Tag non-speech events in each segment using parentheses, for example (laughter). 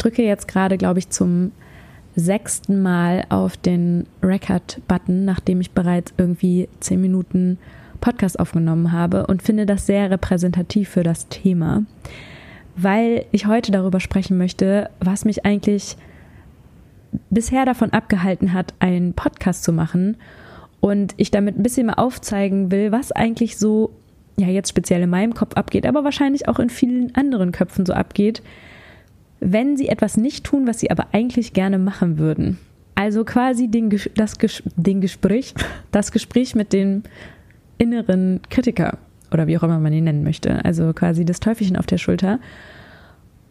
drücke jetzt gerade, glaube ich, zum sechsten Mal auf den Record-Button, nachdem ich bereits irgendwie zehn Minuten Podcast aufgenommen habe und finde das sehr repräsentativ für das Thema, weil ich heute darüber sprechen möchte, was mich eigentlich bisher davon abgehalten hat, einen Podcast zu machen und ich damit ein bisschen mal aufzeigen will, was eigentlich so, ja, jetzt speziell in meinem Kopf abgeht, aber wahrscheinlich auch in vielen anderen Köpfen so abgeht, wenn sie etwas nicht tun, was sie aber eigentlich gerne machen würden. Also quasi den, das, den Gespräch, das Gespräch mit dem inneren Kritiker oder wie auch immer man ihn nennen möchte. Also quasi das Teufelchen auf der Schulter.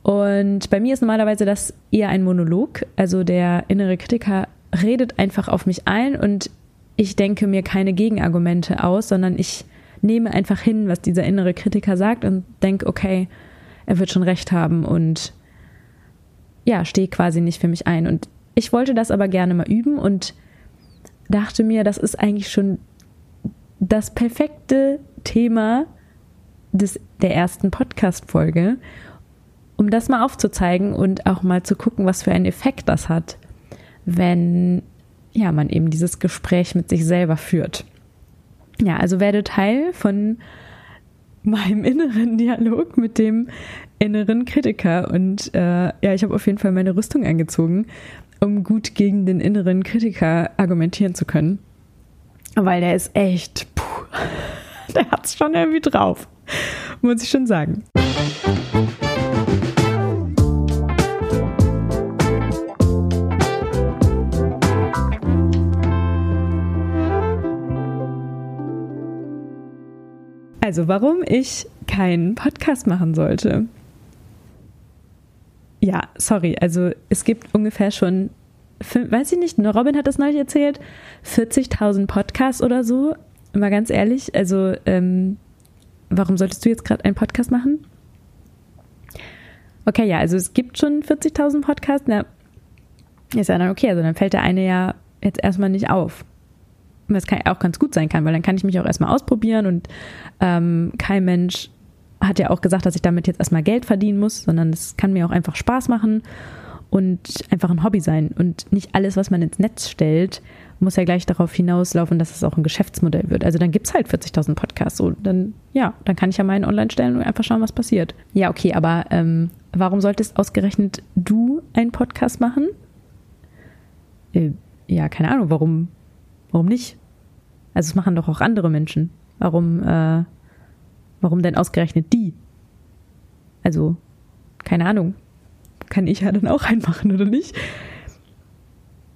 Und bei mir ist normalerweise das eher ein Monolog. Also der innere Kritiker redet einfach auf mich ein und ich denke mir keine Gegenargumente aus, sondern ich nehme einfach hin, was dieser innere Kritiker sagt und denke, okay, er wird schon recht haben und ja, stehe quasi nicht für mich ein. Und ich wollte das aber gerne mal üben und dachte mir, das ist eigentlich schon das perfekte Thema des, der ersten Podcast-Folge, um das mal aufzuzeigen und auch mal zu gucken, was für einen Effekt das hat, wenn ja, man eben dieses Gespräch mit sich selber führt. Ja, also werde Teil von meinem inneren Dialog mit dem inneren Kritiker. Und äh, ja, ich habe auf jeden Fall meine Rüstung angezogen, um gut gegen den inneren Kritiker argumentieren zu können. Weil der ist echt, puh, (laughs) der hat's schon irgendwie drauf, muss ich schon sagen. Also, warum ich keinen Podcast machen sollte. Ja, sorry, also es gibt ungefähr schon, weiß ich nicht, Robin hat das neulich erzählt, 40.000 Podcasts oder so. Mal ganz ehrlich, also ähm, warum solltest du jetzt gerade einen Podcast machen? Okay, ja, also es gibt schon 40.000 Podcasts. Na, ist ja dann okay, also dann fällt der eine ja jetzt erstmal nicht auf was auch ganz gut sein kann, weil dann kann ich mich auch erstmal ausprobieren und ähm, kein Mensch hat ja auch gesagt, dass ich damit jetzt erstmal Geld verdienen muss, sondern es kann mir auch einfach Spaß machen und einfach ein Hobby sein. Und nicht alles, was man ins Netz stellt, muss ja gleich darauf hinauslaufen, dass es auch ein Geschäftsmodell wird. Also dann gibt es halt 40.000 Podcasts. So, dann, ja, dann kann ich ja meinen online stellen und einfach schauen, was passiert. Ja, okay, aber ähm, warum solltest ausgerechnet du einen Podcast machen? Äh, ja, keine Ahnung, warum, warum nicht? Also es machen doch auch andere Menschen. Warum, äh, warum denn ausgerechnet die? Also, keine Ahnung. Kann ich ja dann auch reinmachen, oder nicht?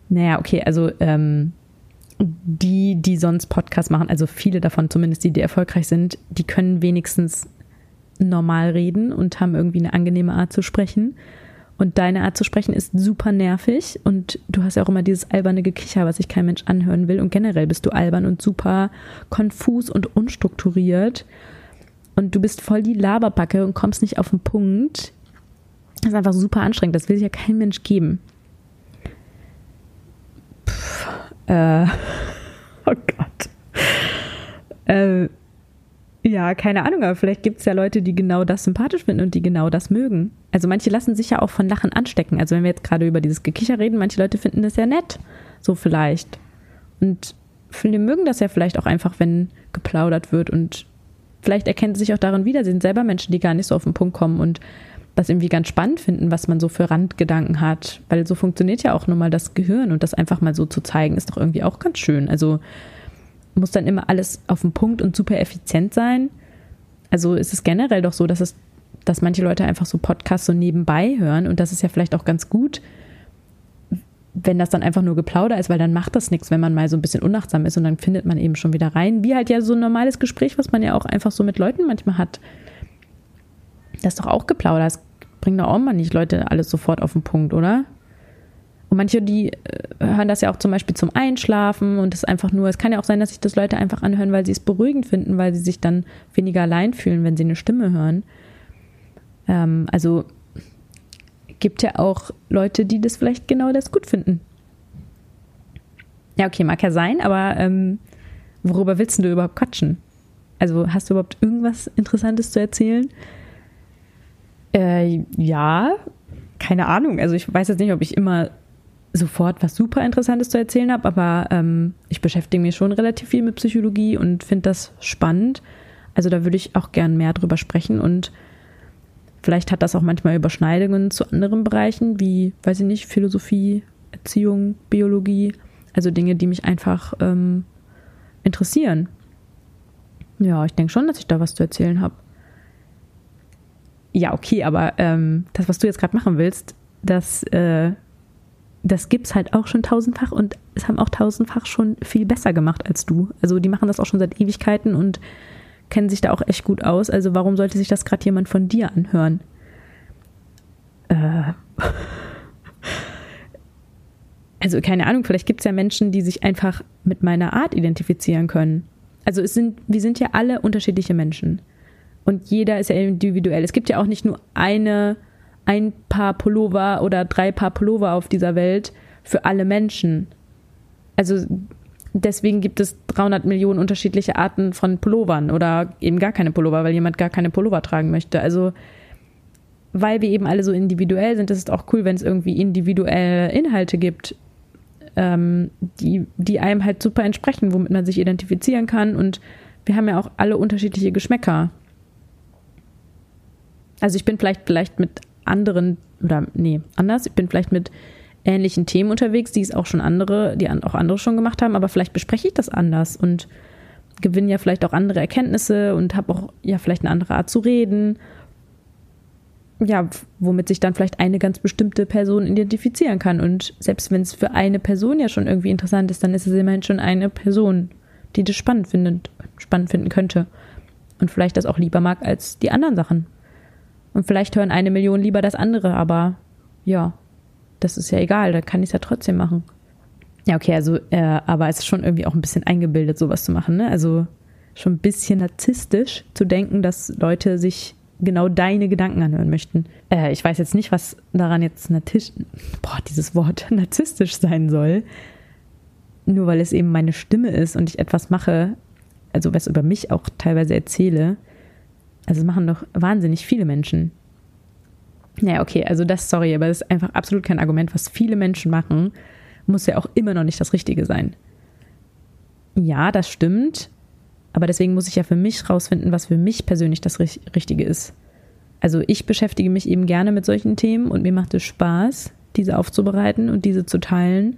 Naja, okay, also ähm, die, die sonst Podcasts machen, also viele davon, zumindest die, die erfolgreich sind, die können wenigstens normal reden und haben irgendwie eine angenehme Art zu sprechen. Und deine Art zu sprechen ist super nervig und du hast ja auch immer dieses alberne Gekicher, was sich kein Mensch anhören will. Und generell bist du albern und super konfus und unstrukturiert. Und du bist voll die Laberbacke und kommst nicht auf den Punkt. Das ist einfach super anstrengend. Das will sich ja kein Mensch geben. Puh, äh, (laughs) oh Gott. Äh, ja, keine Ahnung, aber vielleicht gibt es ja Leute, die genau das sympathisch finden und die genau das mögen. Also manche lassen sich ja auch von Lachen anstecken. Also wenn wir jetzt gerade über dieses Gekicher reden, manche Leute finden das ja nett, so vielleicht. Und viele mögen das ja vielleicht auch einfach, wenn geplaudert wird und vielleicht erkennen sie sich auch darin wieder. Sie sind selber Menschen, die gar nicht so auf den Punkt kommen und das irgendwie ganz spannend finden, was man so für Randgedanken hat. Weil so funktioniert ja auch nun mal das Gehirn und das einfach mal so zu zeigen, ist doch irgendwie auch ganz schön. Also muss dann immer alles auf den Punkt und super effizient sein. Also ist es generell doch so, dass es, dass manche Leute einfach so Podcasts so nebenbei hören und das ist ja vielleicht auch ganz gut, wenn das dann einfach nur Geplauder ist, weil dann macht das nichts, wenn man mal so ein bisschen unachtsam ist und dann findet man eben schon wieder rein. Wie halt ja so ein normales Gespräch, was man ja auch einfach so mit Leuten manchmal hat. Das ist doch auch Geplauder. Das bringt doch auch mal nicht Leute alles sofort auf den Punkt, oder? Und manche, die äh, hören das ja auch zum Beispiel zum Einschlafen und es einfach nur, es kann ja auch sein, dass sich das Leute einfach anhören, weil sie es beruhigend finden, weil sie sich dann weniger allein fühlen, wenn sie eine Stimme hören. Ähm, also gibt ja auch Leute, die das vielleicht genau das gut finden. Ja, okay, mag ja sein, aber ähm, worüber willst du überhaupt quatschen? Also hast du überhaupt irgendwas Interessantes zu erzählen? Äh, ja, keine Ahnung. Also ich weiß jetzt nicht, ob ich immer sofort was super Interessantes zu erzählen habe, aber ähm, ich beschäftige mich schon relativ viel mit Psychologie und finde das spannend. Also da würde ich auch gern mehr drüber sprechen und vielleicht hat das auch manchmal Überschneidungen zu anderen Bereichen, wie, weiß ich nicht, Philosophie, Erziehung, Biologie, also Dinge, die mich einfach ähm, interessieren. Ja, ich denke schon, dass ich da was zu erzählen habe. Ja, okay, aber ähm, das, was du jetzt gerade machen willst, das äh, das gibt's halt auch schon tausendfach und es haben auch tausendfach schon viel besser gemacht als du. Also die machen das auch schon seit Ewigkeiten und kennen sich da auch echt gut aus. Also warum sollte sich das gerade jemand von dir anhören? Äh. (laughs) Also keine Ahnung, vielleicht gibt es ja Menschen, die sich einfach mit meiner Art identifizieren können. Also es sind, wir sind ja alle unterschiedliche Menschen. Und jeder ist ja individuell. Es gibt ja auch nicht nur eine ein Paar Pullover oder drei Paar Pullover auf dieser Welt für alle Menschen. Also deswegen gibt es 300 Millionen unterschiedliche Arten von Pullovern oder eben gar keine Pullover, weil jemand gar keine Pullover tragen möchte. Also weil wir eben alle so individuell sind, ist es auch cool, wenn es irgendwie individuelle Inhalte gibt, ähm, die, die einem halt super entsprechen, womit man sich identifizieren kann. Und wir haben ja auch alle unterschiedliche Geschmäcker. Also ich bin vielleicht, vielleicht mit anderen, oder nee, anders. Ich bin vielleicht mit ähnlichen Themen unterwegs, die es auch schon andere, die auch andere schon gemacht haben, aber vielleicht bespreche ich das anders und gewinne ja vielleicht auch andere Erkenntnisse und habe auch ja vielleicht eine andere Art zu reden. Ja, womit sich dann vielleicht eine ganz bestimmte Person identifizieren kann. Und selbst wenn es für eine Person ja schon irgendwie interessant ist, dann ist es immerhin schon eine Person, die das spannend findet, spannend finden könnte. Und vielleicht das auch lieber mag als die anderen Sachen. Und vielleicht hören eine Million lieber das andere, aber ja, das ist ja egal, da kann ich es ja trotzdem machen. Ja, okay, also, äh, aber es ist schon irgendwie auch ein bisschen eingebildet, sowas zu machen, ne? Also schon ein bisschen narzisstisch zu denken, dass Leute sich genau deine Gedanken anhören möchten. Äh, ich weiß jetzt nicht, was daran jetzt narzisstisch, boah, dieses Wort (laughs) narzisstisch sein soll. Nur weil es eben meine Stimme ist und ich etwas mache, also was über mich auch teilweise erzähle, also das machen doch wahnsinnig viele Menschen. Naja, okay, also das, sorry, aber das ist einfach absolut kein Argument. Was viele Menschen machen, muss ja auch immer noch nicht das Richtige sein. Ja, das stimmt. Aber deswegen muss ich ja für mich rausfinden, was für mich persönlich das Richtige ist. Also ich beschäftige mich eben gerne mit solchen Themen und mir macht es Spaß, diese aufzubereiten und diese zu teilen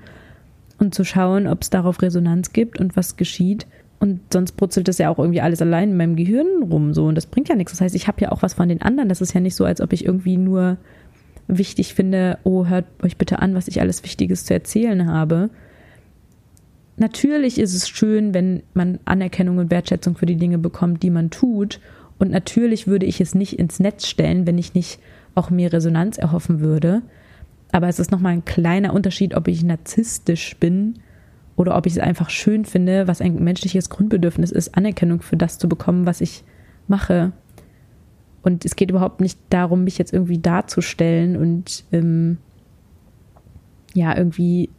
und zu schauen, ob es darauf Resonanz gibt und was geschieht. Und sonst brutzelt das ja auch irgendwie alles allein in meinem Gehirn rum so und das bringt ja nichts. Das heißt, ich habe ja auch was von den anderen. Das ist ja nicht so, als ob ich irgendwie nur wichtig finde, oh, hört euch bitte an, was ich alles Wichtiges zu erzählen habe. Natürlich ist es schön, wenn man Anerkennung und Wertschätzung für die Dinge bekommt, die man tut. Und natürlich würde ich es nicht ins Netz stellen, wenn ich nicht auch mir Resonanz erhoffen würde. Aber es ist nochmal ein kleiner Unterschied, ob ich narzisstisch bin oder ob ich es einfach schön finde, was ein menschliches Grundbedürfnis ist, Anerkennung für das zu bekommen, was ich mache. Und es geht überhaupt nicht darum, mich jetzt irgendwie darzustellen und ähm, ja, irgendwie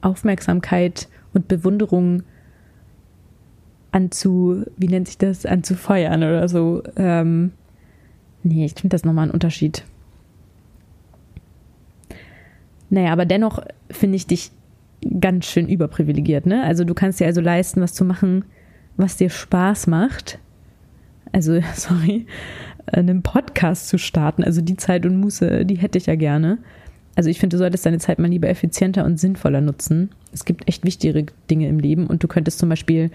Aufmerksamkeit und Bewunderung anzu, wie nennt sich das, anzufeuern oder so. Ähm, nee, ich finde das nochmal ein Unterschied. Naja, aber dennoch finde ich dich ganz schön überprivilegiert, ne? Also du kannst dir also leisten, was zu machen, was dir Spaß macht. Also, (laughs) sorry, einen Podcast zu starten. Also die Zeit und Muße, die hätte ich ja gerne. Also ich finde, du solltest deine Zeit mal lieber effizienter und sinnvoller nutzen. Es gibt echt wichtigere Dinge im Leben und du könntest zum Beispiel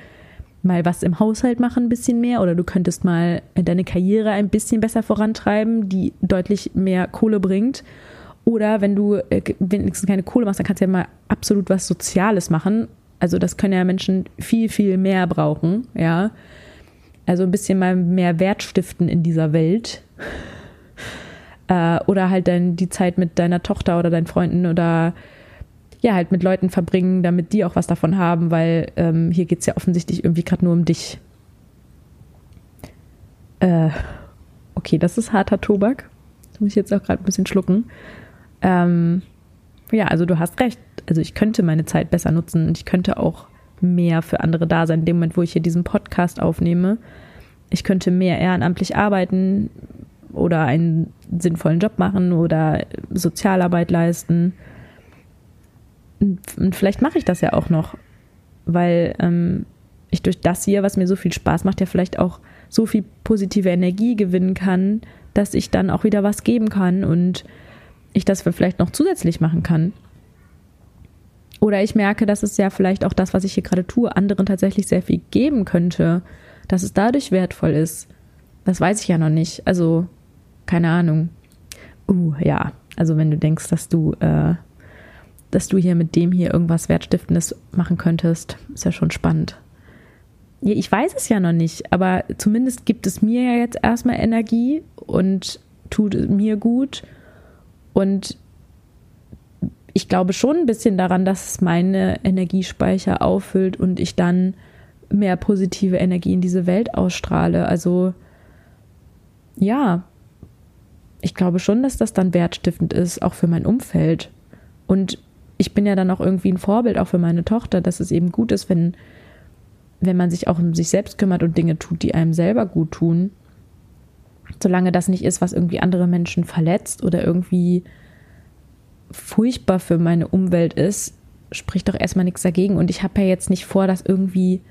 mal was im Haushalt machen, ein bisschen mehr, oder du könntest mal deine Karriere ein bisschen besser vorantreiben, die deutlich mehr Kohle bringt. Oder wenn du äh, wenigstens keine Kohle machst, dann kannst du ja mal absolut was Soziales machen. Also das können ja Menschen viel, viel mehr brauchen, ja. Also ein bisschen mal mehr Wert stiften in dieser Welt. (laughs) Äh, oder halt dann die Zeit mit deiner Tochter oder deinen Freunden oder ja, halt mit Leuten verbringen, damit die auch was davon haben, weil ähm, hier geht es ja offensichtlich irgendwie gerade nur um dich. Äh, okay, das ist harter Tobak. Da muss ich jetzt auch gerade ein bisschen schlucken. Ähm, ja, also du hast recht. Also ich könnte meine Zeit besser nutzen und ich könnte auch mehr für andere da sein. In dem Moment, wo ich hier diesen Podcast aufnehme, ich könnte mehr ehrenamtlich arbeiten oder einen sinnvollen Job machen oder Sozialarbeit leisten. Und vielleicht mache ich das ja auch noch, weil ähm, ich durch das hier, was mir so viel Spaß macht, ja vielleicht auch so viel positive Energie gewinnen kann, dass ich dann auch wieder was geben kann und ich das vielleicht noch zusätzlich machen kann. Oder ich merke, dass es ja vielleicht auch das, was ich hier gerade tue, anderen tatsächlich sehr viel geben könnte, dass es dadurch wertvoll ist. Das weiß ich ja noch nicht. Also, keine Ahnung. Uh, ja. Also, wenn du denkst, dass du, äh, dass du hier mit dem hier irgendwas Wertstiftendes machen könntest, ist ja schon spannend. Ja, ich weiß es ja noch nicht, aber zumindest gibt es mir ja jetzt erstmal Energie und tut mir gut. Und ich glaube schon ein bisschen daran, dass es meine Energiespeicher auffüllt und ich dann mehr positive Energie in diese Welt ausstrahle. Also ja, ich glaube schon, dass das dann wertstiftend ist, auch für mein Umfeld. Und ich bin ja dann auch irgendwie ein Vorbild, auch für meine Tochter, dass es eben gut ist, wenn, wenn man sich auch um sich selbst kümmert und Dinge tut, die einem selber gut tun. Solange das nicht ist, was irgendwie andere Menschen verletzt oder irgendwie furchtbar für meine Umwelt ist, spricht doch erstmal nichts dagegen. Und ich habe ja jetzt nicht vor, das irgendwie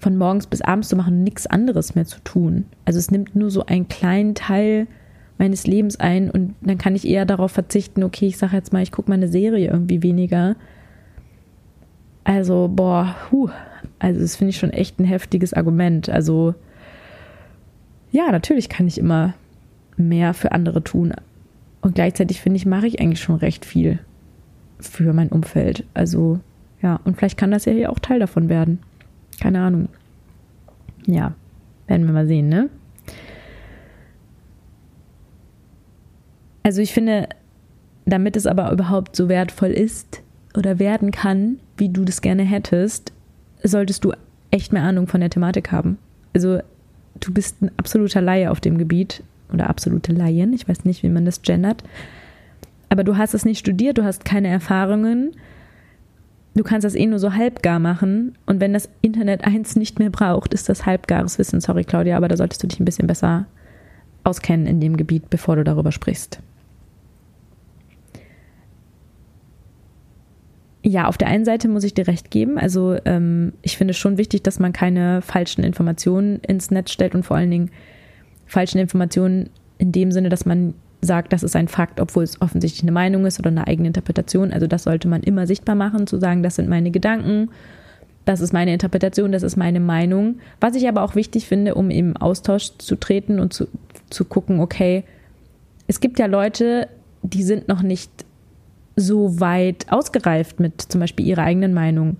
von morgens bis abends zu machen, nichts anderes mehr zu tun. Also es nimmt nur so einen kleinen Teil meines Lebens ein und dann kann ich eher darauf verzichten, okay, ich sage jetzt mal, ich gucke mal eine Serie irgendwie weniger. Also, boah, huh. Also das finde ich schon echt ein heftiges Argument. Also ja, natürlich kann ich immer mehr für andere tun. Und gleichzeitig finde ich, mache ich eigentlich schon recht viel für mein Umfeld. Also ja, und vielleicht kann das ja hier auch Teil davon werden. Keine Ahnung. Ja, werden wir mal sehen, ne? Also ich finde, damit es aber überhaupt so wertvoll ist oder werden kann, wie du das gerne hättest, solltest du echt mehr Ahnung von der Thematik haben. Also du bist ein absoluter Laie auf dem Gebiet oder absolute Laien, ich weiß nicht, wie man das gendert, aber du hast es nicht studiert, du hast keine Erfahrungen du kannst das eh nur so halbgar machen. Und wenn das Internet eins nicht mehr braucht, ist das halbgares Wissen. Sorry, Claudia, aber da solltest du dich ein bisschen besser auskennen in dem Gebiet, bevor du darüber sprichst. Ja, auf der einen Seite muss ich dir recht geben. Also ähm, ich finde es schon wichtig, dass man keine falschen Informationen ins Netz stellt und vor allen Dingen falschen Informationen in dem Sinne, dass man sagt, das ist ein Fakt, obwohl es offensichtlich eine Meinung ist oder eine eigene Interpretation. Also das sollte man immer sichtbar machen, zu sagen, das sind meine Gedanken, das ist meine Interpretation, das ist meine Meinung. Was ich aber auch wichtig finde, um im Austausch zu treten und zu, zu gucken, okay, es gibt ja Leute, die sind noch nicht so weit ausgereift mit zum Beispiel ihrer eigenen Meinung.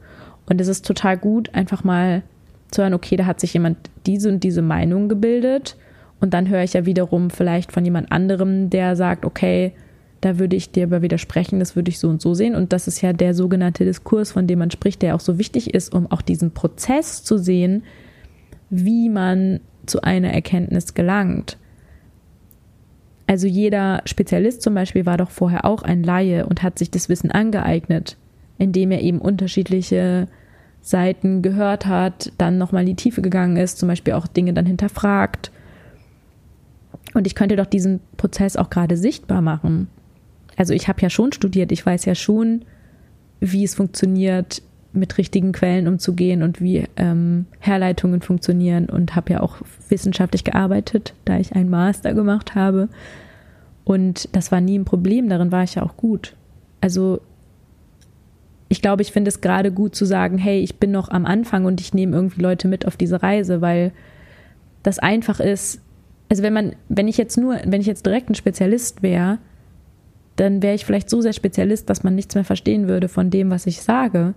Und es ist total gut, einfach mal zu hören, okay, da hat sich jemand diese und diese Meinung gebildet und dann höre ich ja wiederum vielleicht von jemand anderem, der sagt, okay, da würde ich dir aber widersprechen, das würde ich so und so sehen. Und das ist ja der sogenannte Diskurs, von dem man spricht, der auch so wichtig ist, um auch diesen Prozess zu sehen, wie man zu einer Erkenntnis gelangt. Also jeder Spezialist zum Beispiel war doch vorher auch ein Laie und hat sich das Wissen angeeignet, indem er eben unterschiedliche Seiten gehört hat, dann nochmal in die Tiefe gegangen ist, zum Beispiel auch Dinge dann hinterfragt und ich könnte doch diesen Prozess auch gerade sichtbar machen. Also ich habe ja schon studiert, ich weiß ja schon, wie es funktioniert, mit richtigen Quellen umzugehen und wie ähm, Herleitungen funktionieren und habe ja auch wissenschaftlich gearbeitet, da ich einen Master gemacht habe. Und das war nie ein Problem, darin war ich ja auch gut. Also ich glaube, ich finde es gerade gut zu sagen, hey, ich bin noch am Anfang und ich nehme irgendwie Leute mit auf diese Reise, weil das einfach ist, also wenn man, wenn ich jetzt nur, wenn ich jetzt direkt ein Spezialist wäre, dann wäre ich vielleicht so sehr Spezialist, dass man nichts mehr verstehen würde von dem, was ich sage.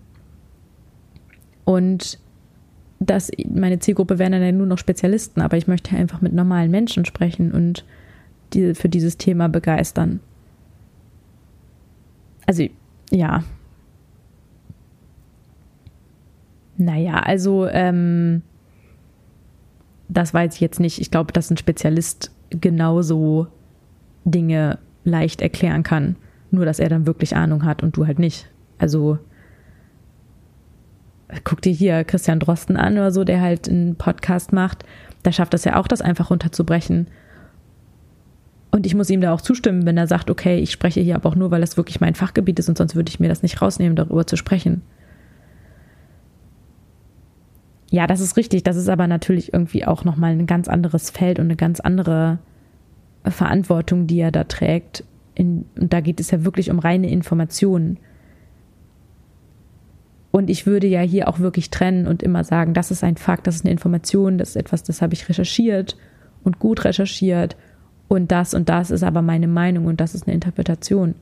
Und dass meine Zielgruppe wären dann ja nur noch Spezialisten, aber ich möchte einfach mit normalen Menschen sprechen und die für dieses Thema begeistern. Also, ja. Naja, also, ähm, das weiß ich jetzt nicht. Ich glaube, dass ein Spezialist genauso Dinge leicht erklären kann. Nur, dass er dann wirklich Ahnung hat und du halt nicht. Also, guck dir hier Christian Drosten an oder so, der halt einen Podcast macht. Der schafft das ja auch, das einfach runterzubrechen. Und ich muss ihm da auch zustimmen, wenn er sagt, okay, ich spreche hier aber auch nur, weil das wirklich mein Fachgebiet ist und sonst würde ich mir das nicht rausnehmen, darüber zu sprechen. Ja, das ist richtig. Das ist aber natürlich irgendwie auch nochmal ein ganz anderes Feld und eine ganz andere Verantwortung, die er da trägt. In, und da geht es ja wirklich um reine Informationen. Und ich würde ja hier auch wirklich trennen und immer sagen, das ist ein Fakt, das ist eine Information, das ist etwas, das habe ich recherchiert und gut recherchiert. Und das und das ist aber meine Meinung und das ist eine Interpretation.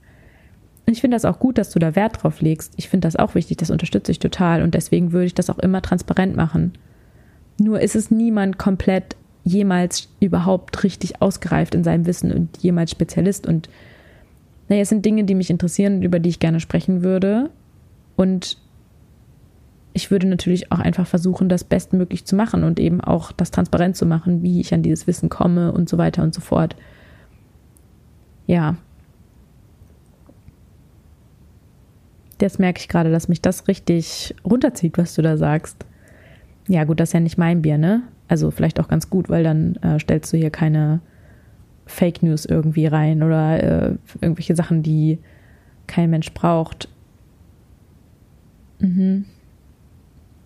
Und ich finde das auch gut, dass du da Wert drauf legst. Ich finde das auch wichtig, das unterstütze ich total. Und deswegen würde ich das auch immer transparent machen. Nur ist es niemand komplett jemals überhaupt richtig ausgereift in seinem Wissen und jemals Spezialist. Und naja, es sind Dinge, die mich interessieren und über die ich gerne sprechen würde. Und ich würde natürlich auch einfach versuchen, das bestmöglich zu machen und eben auch das transparent zu machen, wie ich an dieses Wissen komme und so weiter und so fort. Ja. Jetzt merke ich gerade, dass mich das richtig runterzieht, was du da sagst. Ja, gut, das ist ja nicht mein Bier, ne? Also vielleicht auch ganz gut, weil dann äh, stellst du hier keine Fake News irgendwie rein oder äh, irgendwelche Sachen, die kein Mensch braucht. Mhm.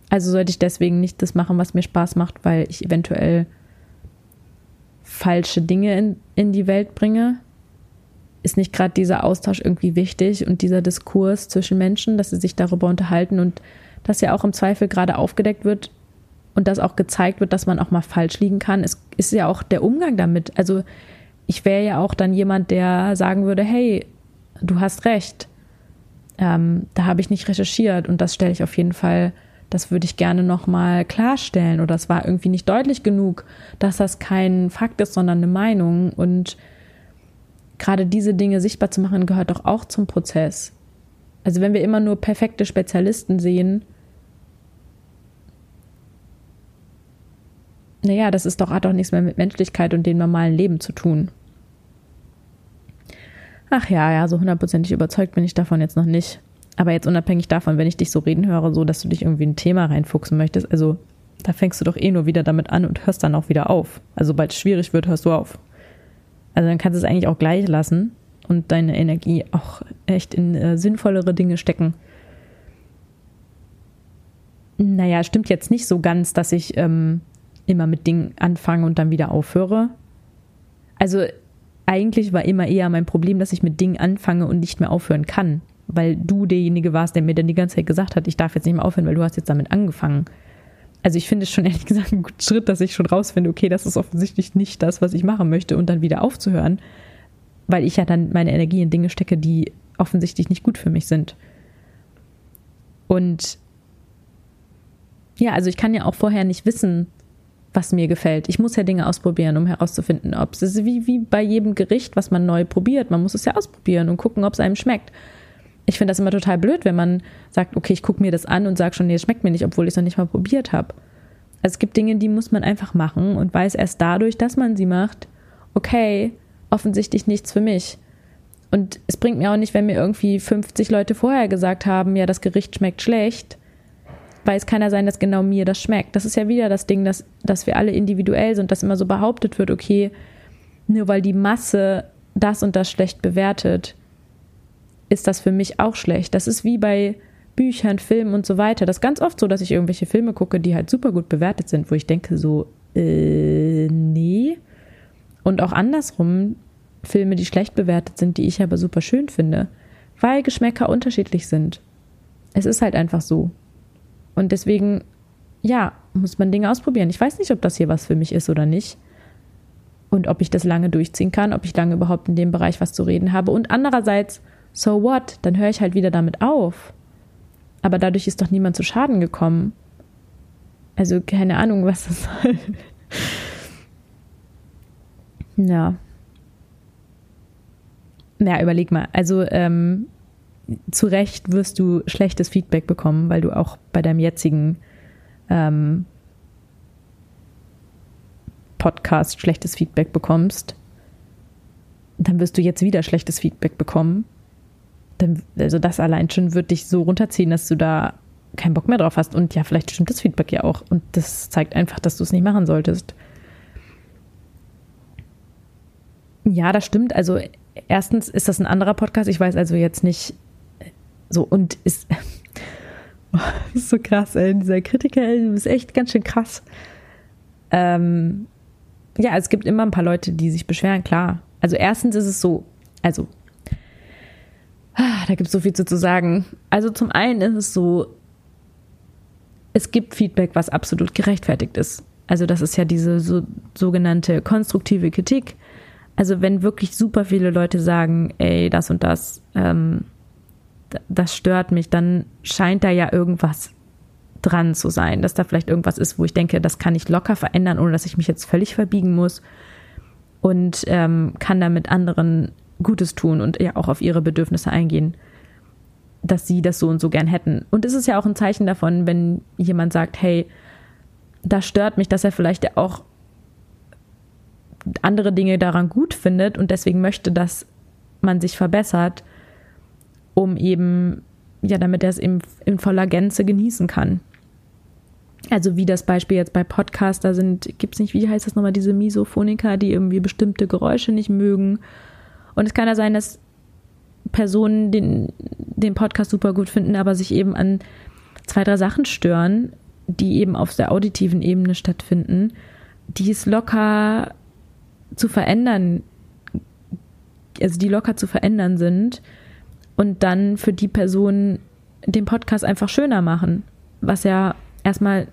Also sollte ich deswegen nicht das machen, was mir Spaß macht, weil ich eventuell falsche Dinge in, in die Welt bringe? Ist nicht gerade dieser Austausch irgendwie wichtig und dieser Diskurs zwischen Menschen, dass sie sich darüber unterhalten und dass ja auch im Zweifel gerade aufgedeckt wird, und dass auch gezeigt wird, dass man auch mal falsch liegen kann. Es ist ja auch der Umgang damit. Also ich wäre ja auch dann jemand, der sagen würde, hey, du hast recht. Ähm, da habe ich nicht recherchiert und das stelle ich auf jeden Fall, das würde ich gerne nochmal klarstellen oder es war irgendwie nicht deutlich genug, dass das kein Fakt ist, sondern eine Meinung und gerade diese Dinge sichtbar zu machen, gehört doch auch zum Prozess. Also wenn wir immer nur perfekte Spezialisten sehen, naja, das ist doch, hat doch nichts mehr mit Menschlichkeit und dem normalen Leben zu tun. Ach ja, ja, so hundertprozentig überzeugt bin ich davon jetzt noch nicht. Aber jetzt unabhängig davon, wenn ich dich so reden höre, so, dass du dich irgendwie in ein Thema reinfuchsen möchtest, also da fängst du doch eh nur wieder damit an und hörst dann auch wieder auf. Also sobald es schwierig wird, hörst du auf. Also dann kannst du es eigentlich auch gleich lassen und deine Energie auch echt in äh, sinnvollere Dinge stecken. Naja, stimmt jetzt nicht so ganz, dass ich ähm, immer mit Dingen anfange und dann wieder aufhöre. Also eigentlich war immer eher mein Problem, dass ich mit Dingen anfange und nicht mehr aufhören kann, weil du derjenige warst, der mir dann die ganze Zeit gesagt hat, ich darf jetzt nicht mehr aufhören, weil du hast jetzt damit angefangen. Also ich finde es schon (laughs) ehrlich gesagt einen guten Schritt, dass ich schon rausfinde, okay, das ist offensichtlich nicht das, was ich machen möchte und dann wieder aufzuhören, weil ich ja dann meine Energie in Dinge stecke, die offensichtlich nicht gut für mich sind. Und ja, also ich kann ja auch vorher nicht wissen, was mir gefällt. Ich muss ja Dinge ausprobieren, um herauszufinden, ob es ist wie, wie bei jedem Gericht, was man neu probiert. Man muss es ja ausprobieren und gucken, ob es einem schmeckt. Ich finde das immer total blöd, wenn man sagt, okay, ich gucke mir das an und sage schon, nee, es schmeckt mir nicht, obwohl ich es noch nicht mal probiert habe. Also es gibt Dinge, die muss man einfach machen und weiß erst dadurch, dass man sie macht, okay, offensichtlich nichts für mich. Und es bringt mir auch nicht, wenn mir irgendwie 50 Leute vorher gesagt haben, ja, das Gericht schmeckt schlecht, weiß keiner sein, dass genau mir das schmeckt. Das ist ja wieder das Ding, dass, dass wir alle individuell sind, dass immer so behauptet wird, okay, nur weil die Masse das und das schlecht bewertet, ist das für mich auch schlecht. Das ist wie bei Büchern, Filmen und so weiter. Das ist ganz oft so, dass ich irgendwelche Filme gucke, die halt super gut bewertet sind, wo ich denke so, äh, nee. Und auch andersrum, Filme, die schlecht bewertet sind, die ich aber super schön finde, weil Geschmäcker unterschiedlich sind. Es ist halt einfach so. Und deswegen, ja, muss man Dinge ausprobieren. Ich weiß nicht, ob das hier was für mich ist oder nicht. Und ob ich das lange durchziehen kann, ob ich lange überhaupt in dem Bereich was zu reden habe. Und andererseits, so what? Dann höre ich halt wieder damit auf. Aber dadurch ist doch niemand zu Schaden gekommen. Also keine Ahnung, was das soll. (laughs) ja. Na, überleg mal. Also ähm, zu Recht wirst du schlechtes Feedback bekommen, weil du auch bei deinem jetzigen ähm, Podcast schlechtes Feedback bekommst. Dann wirst du jetzt wieder schlechtes Feedback bekommen. Dann, also das allein schon wird dich so runterziehen, dass du da keinen Bock mehr drauf hast. Und ja, vielleicht stimmt das Feedback ja auch. Und das zeigt einfach, dass du es nicht machen solltest. Ja, das stimmt. Also erstens ist das ein anderer Podcast. Ich weiß also jetzt nicht so und ist, (laughs) oh, ist so krass, ey. Dieser Kritiker, ey, ist echt ganz schön krass. Ähm, ja, es gibt immer ein paar Leute, die sich beschweren, klar. Also erstens ist es so, also da gibt es so viel zu sagen. Also zum einen ist es so, es gibt Feedback, was absolut gerechtfertigt ist. Also das ist ja diese so, sogenannte konstruktive Kritik. Also wenn wirklich super viele Leute sagen, ey, das und das, ähm, das stört mich, dann scheint da ja irgendwas dran zu sein, dass da vielleicht irgendwas ist, wo ich denke, das kann ich locker verändern, ohne dass ich mich jetzt völlig verbiegen muss und ähm, kann damit anderen Gutes tun und ja auch auf ihre Bedürfnisse eingehen, dass sie das so und so gern hätten. Und es ist ja auch ein Zeichen davon, wenn jemand sagt, hey, das stört mich, dass er vielleicht auch andere Dinge daran gut findet und deswegen möchte, dass man sich verbessert, um eben, ja, damit er es eben in voller Gänze genießen kann. Also wie das Beispiel jetzt bei Podcaster sind, gibt es nicht, wie heißt das nochmal, diese Misophoniker, die irgendwie bestimmte Geräusche nicht mögen. Und es kann ja sein, dass Personen den, den Podcast super gut finden, aber sich eben an zwei, drei Sachen stören, die eben auf der auditiven Ebene stattfinden, die es locker zu verändern, also die locker zu verändern sind und dann für die Person den Podcast einfach schöner machen, was ja erstmal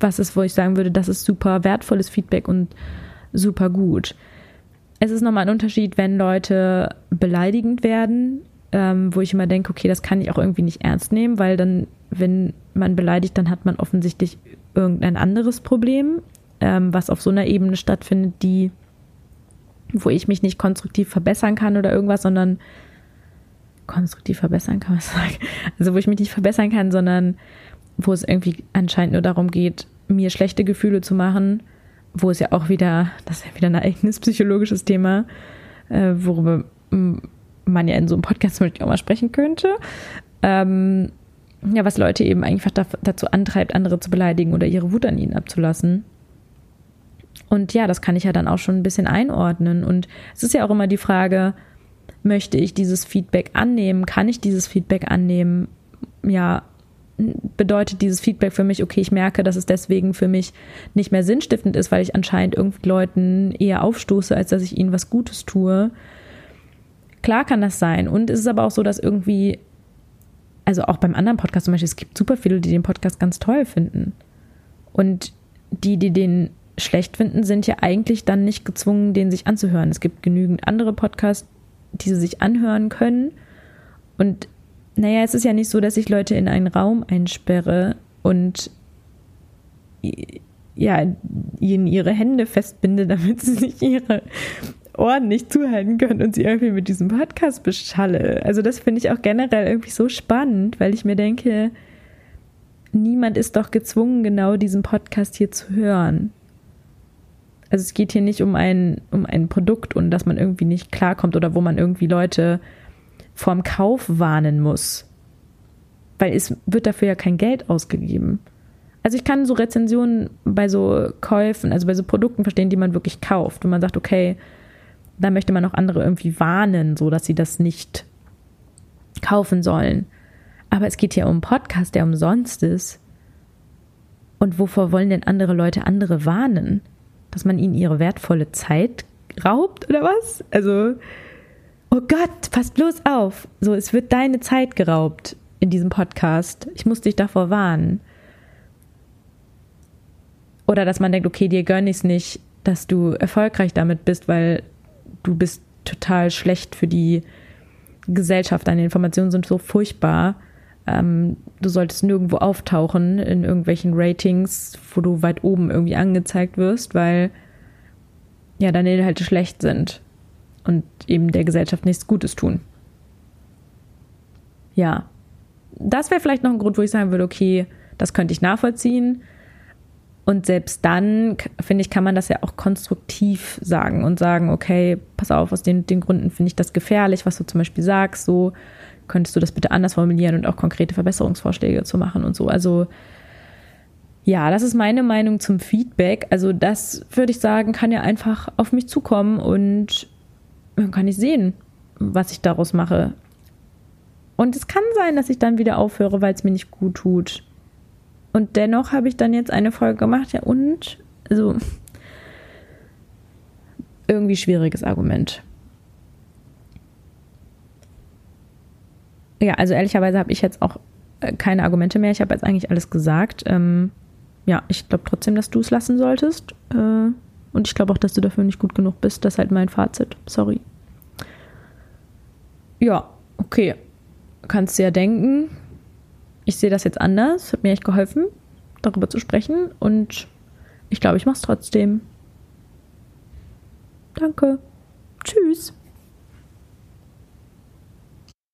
was ist, wo ich sagen würde, das ist super wertvolles Feedback und super gut. Es ist nochmal ein Unterschied, wenn Leute beleidigend werden, ähm, wo ich immer denke, okay, das kann ich auch irgendwie nicht ernst nehmen, weil dann, wenn man beleidigt, dann hat man offensichtlich irgendein anderes Problem, ähm, was auf so einer Ebene stattfindet, die, wo ich mich nicht konstruktiv verbessern kann oder irgendwas, sondern konstruktiv verbessern kann (laughs) man sagen. Also wo ich mich nicht verbessern kann, sondern wo es irgendwie anscheinend nur darum geht, mir schlechte Gefühle zu machen, wo es ja auch wieder, das ist ja wieder ein eigenes psychologisches Thema, äh, worüber man ja in so einem Podcast zum Beispiel auch mal sprechen könnte. Ähm, ja, was Leute eben einfach dazu antreibt, andere zu beleidigen oder ihre Wut an ihnen abzulassen. Und ja, das kann ich ja dann auch schon ein bisschen einordnen. Und es ist ja auch immer die Frage, möchte ich dieses Feedback annehmen? Kann ich dieses Feedback annehmen? Ja, bedeutet dieses Feedback für mich, okay, ich merke, dass es deswegen für mich nicht mehr sinnstiftend ist, weil ich anscheinend irgendwie Leuten eher aufstoße, als dass ich ihnen was Gutes tue. Klar kann das sein. Und es ist aber auch so, dass irgendwie, also auch beim anderen Podcast zum Beispiel, es gibt super viele, die den Podcast ganz toll finden. Und die, die den schlecht finden, sind ja eigentlich dann nicht gezwungen, den sich anzuhören. Es gibt genügend andere Podcasts, die sie sich anhören können. Und naja, es ist ja nicht so, dass ich Leute in einen Raum einsperre und ja, ihnen ihre Hände festbinde, (laughs) damit sie sich ihre Ohren nicht zuhalten können und sie irgendwie mit diesem Podcast beschalle. Also das finde ich auch generell irgendwie so spannend, weil ich mir denke, niemand ist doch gezwungen, genau diesen Podcast hier zu hören. Also es geht hier nicht um ein, um ein Produkt und dass man irgendwie nicht klarkommt oder wo man irgendwie Leute vorm Kauf warnen muss. Weil es wird dafür ja kein Geld ausgegeben. Also ich kann so Rezensionen bei so Käufen, also bei so Produkten verstehen, die man wirklich kauft. Und man sagt, okay, da möchte man auch andere irgendwie warnen, so dass sie das nicht kaufen sollen. Aber es geht hier um einen Podcast, der umsonst ist. Und wovor wollen denn andere Leute andere warnen? Dass man ihnen ihre wertvolle Zeit raubt oder was? Also, oh Gott, pass bloß auf. So, es wird deine Zeit geraubt in diesem Podcast. Ich muss dich davor warnen. Oder dass man denkt, okay, dir gönne ich es nicht, dass du erfolgreich damit bist, weil du bist total schlecht für die Gesellschaft. Deine Informationen sind so furchtbar. Ähm, du solltest nirgendwo auftauchen in irgendwelchen Ratings, wo du weit oben irgendwie angezeigt wirst, weil ja deine Inhalte schlecht sind und eben der Gesellschaft nichts Gutes tun. Ja, das wäre vielleicht noch ein Grund, wo ich sagen würde, okay, das könnte ich nachvollziehen. Und selbst dann, finde ich, kann man das ja auch konstruktiv sagen und sagen, okay, pass auf, aus den, den Gründen finde ich das gefährlich, was du zum Beispiel sagst, so könntest du das bitte anders formulieren und auch konkrete Verbesserungsvorschläge zu machen und so. Also ja, das ist meine Meinung zum Feedback. Also das würde ich sagen, kann ja einfach auf mich zukommen und dann kann ich sehen, was ich daraus mache. Und es kann sein, dass ich dann wieder aufhöre, weil es mir nicht gut tut. Und dennoch habe ich dann jetzt eine Folge gemacht, ja, und also irgendwie schwieriges Argument. Ja, also ehrlicherweise habe ich jetzt auch äh, keine Argumente mehr. Ich habe jetzt eigentlich alles gesagt. Ähm, ja, ich glaube trotzdem, dass du es lassen solltest. Äh, und ich glaube auch, dass du dafür nicht gut genug bist. Das ist halt mein Fazit. Sorry. Ja, okay. Kannst du ja denken. Ich sehe das jetzt anders. Hat mir echt geholfen, darüber zu sprechen. Und ich glaube, ich mache es trotzdem. Danke. Tschüss.